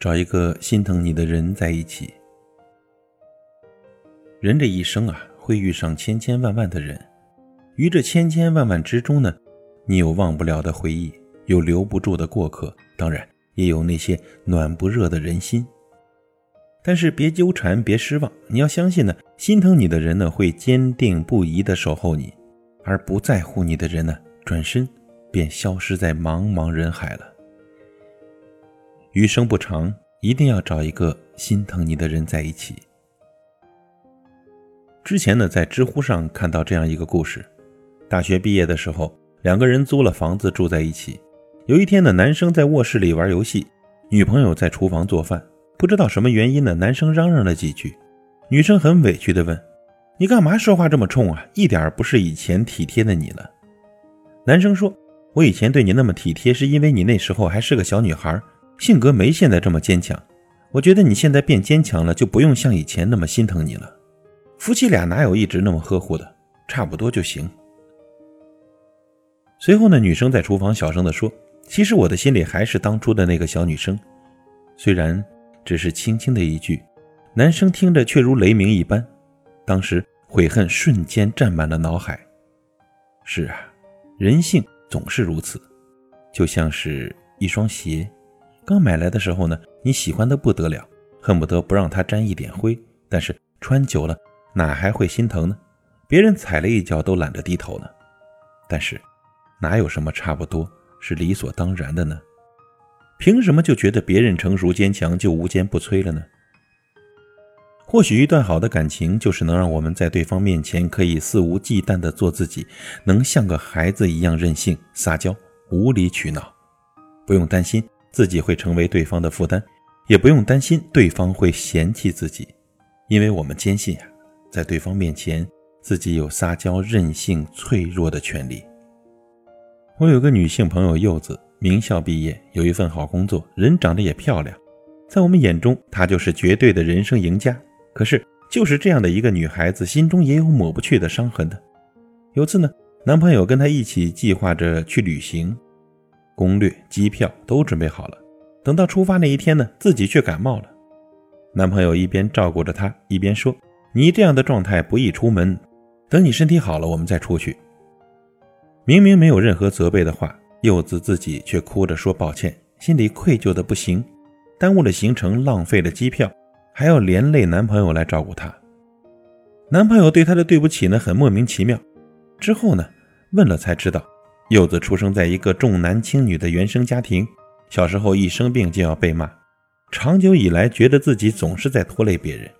找一个心疼你的人在一起。人这一生啊，会遇上千千万万的人，于这千千万万之中呢，你有忘不了的回忆，有留不住的过客，当然也有那些暖不热的人心。但是别纠缠，别失望，你要相信呢，心疼你的人呢，会坚定不移的守候你，而不在乎你的人呢，转身便消失在茫茫人海了。余生不长，一定要找一个心疼你的人在一起。之前呢，在知乎上看到这样一个故事：大学毕业的时候，两个人租了房子住在一起。有一天呢，男生在卧室里玩游戏，女朋友在厨房做饭。不知道什么原因呢，男生嚷嚷了几句，女生很委屈地问：“你干嘛说话这么冲啊？一点不是以前体贴的你了。”男生说：“我以前对你那么体贴，是因为你那时候还是个小女孩，性格没现在这么坚强。我觉得你现在变坚强了，就不用像以前那么心疼你了。夫妻俩哪有一直那么呵护的？差不多就行。”随后呢，女生在厨房小声地说：“其实我的心里还是当初的那个小女生，虽然……”只是轻轻的一句，男生听着却如雷鸣一般，当时悔恨瞬间占满了脑海。是啊，人性总是如此，就像是一双鞋，刚买来的时候呢，你喜欢的不得了，恨不得不让它沾一点灰，但是穿久了，哪还会心疼呢？别人踩了一脚都懒得低头呢。但是，哪有什么差不多是理所当然的呢？凭什么就觉得别人成熟坚强就无坚不摧了呢？或许一段好的感情就是能让我们在对方面前可以肆无忌惮地做自己，能像个孩子一样任性撒娇、无理取闹，不用担心自己会成为对方的负担，也不用担心对方会嫌弃自己，因为我们坚信呀，在对方面前自己有撒娇、任性、脆弱的权利。我有个女性朋友柚子。名校毕业，有一份好工作，人长得也漂亮，在我们眼中，她就是绝对的人生赢家。可是，就是这样的一个女孩子，心中也有抹不去的伤痕的。有次呢，男朋友跟她一起计划着去旅行，攻略、机票都准备好了。等到出发那一天呢，自己却感冒了。男朋友一边照顾着她，一边说：“你这样的状态不宜出门，等你身体好了，我们再出去。”明明没有任何责备的话。柚子自己却哭着说抱歉，心里愧疚的不行，耽误了行程，浪费了机票，还要连累男朋友来照顾她。男朋友对她的对不起呢，很莫名其妙。之后呢，问了才知道，柚子出生在一个重男轻女的原生家庭，小时候一生病就要被骂，长久以来觉得自己总是在拖累别人。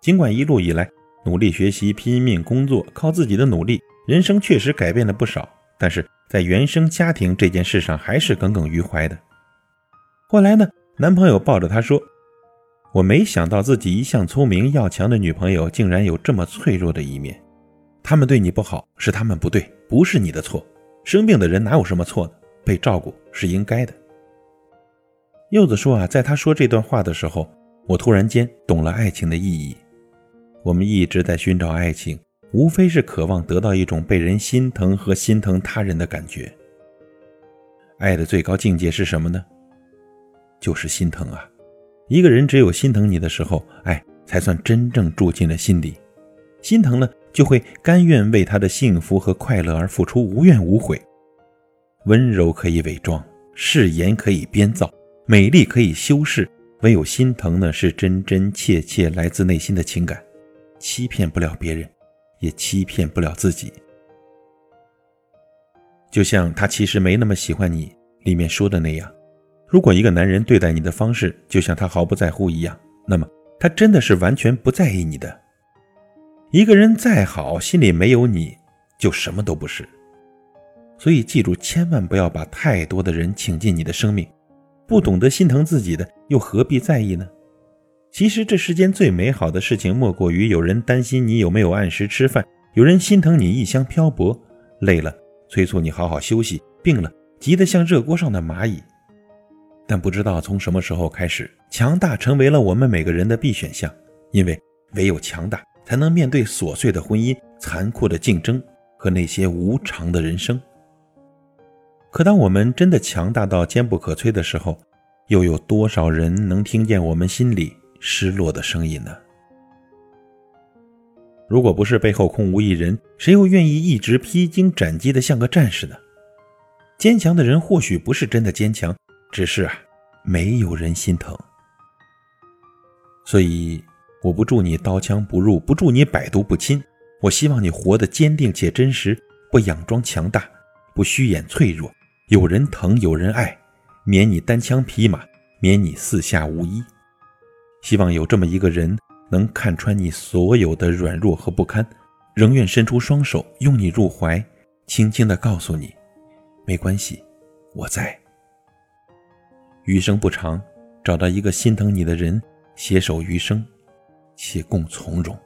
尽管一路以来努力学习、拼命工作，靠自己的努力，人生确实改变了不少，但是。在原生家庭这件事上，还是耿耿于怀的。后来呢，男朋友抱着她说：“我没想到自己一向聪明要强的女朋友，竟然有这么脆弱的一面。他们对你不好，是他们不对，不是你的错。生病的人哪有什么错呢？被照顾是应该的。”柚子说：“啊，在他说这段话的时候，我突然间懂了爱情的意义。我们一直在寻找爱情。”无非是渴望得到一种被人心疼和心疼他人的感觉。爱的最高境界是什么呢？就是心疼啊！一个人只有心疼你的时候，爱才算真正住进了心里。心疼了，就会甘愿为他的幸福和快乐而付出，无怨无悔。温柔可以伪装，誓言可以编造，美丽可以修饰，唯有心疼呢，是真真切切来自内心的情感，欺骗不了别人。也欺骗不了自己，就像他其实没那么喜欢你里面说的那样。如果一个男人对待你的方式就像他毫不在乎一样，那么他真的是完全不在意你的。一个人再好，心里没有你就什么都不是。所以记住，千万不要把太多的人请进你的生命。不懂得心疼自己的，又何必在意呢？其实这世间最美好的事情，莫过于有人担心你有没有按时吃饭，有人心疼你异乡漂泊，累了催促你好好休息，病了急得像热锅上的蚂蚁。但不知道从什么时候开始，强大成为了我们每个人的必选项，因为唯有强大，才能面对琐碎的婚姻、残酷的竞争和那些无常的人生。可当我们真的强大到坚不可摧的时候，又有多少人能听见我们心里失落的声音呢？如果不是背后空无一人，谁又愿意一直披荆斩棘的像个战士呢？坚强的人或许不是真的坚强，只是啊，没有人心疼。所以，我不祝你刀枪不入，不祝你百毒不侵。我希望你活得坚定且真实，不佯装强大，不虚掩脆弱。有人疼，有人爱，免你单枪匹马，免你四下无依。希望有这么一个人。能看穿你所有的软弱和不堪，仍愿伸出双手拥你入怀，轻轻地告诉你：没关系，我在。余生不长，找到一个心疼你的人，携手余生，且共从容。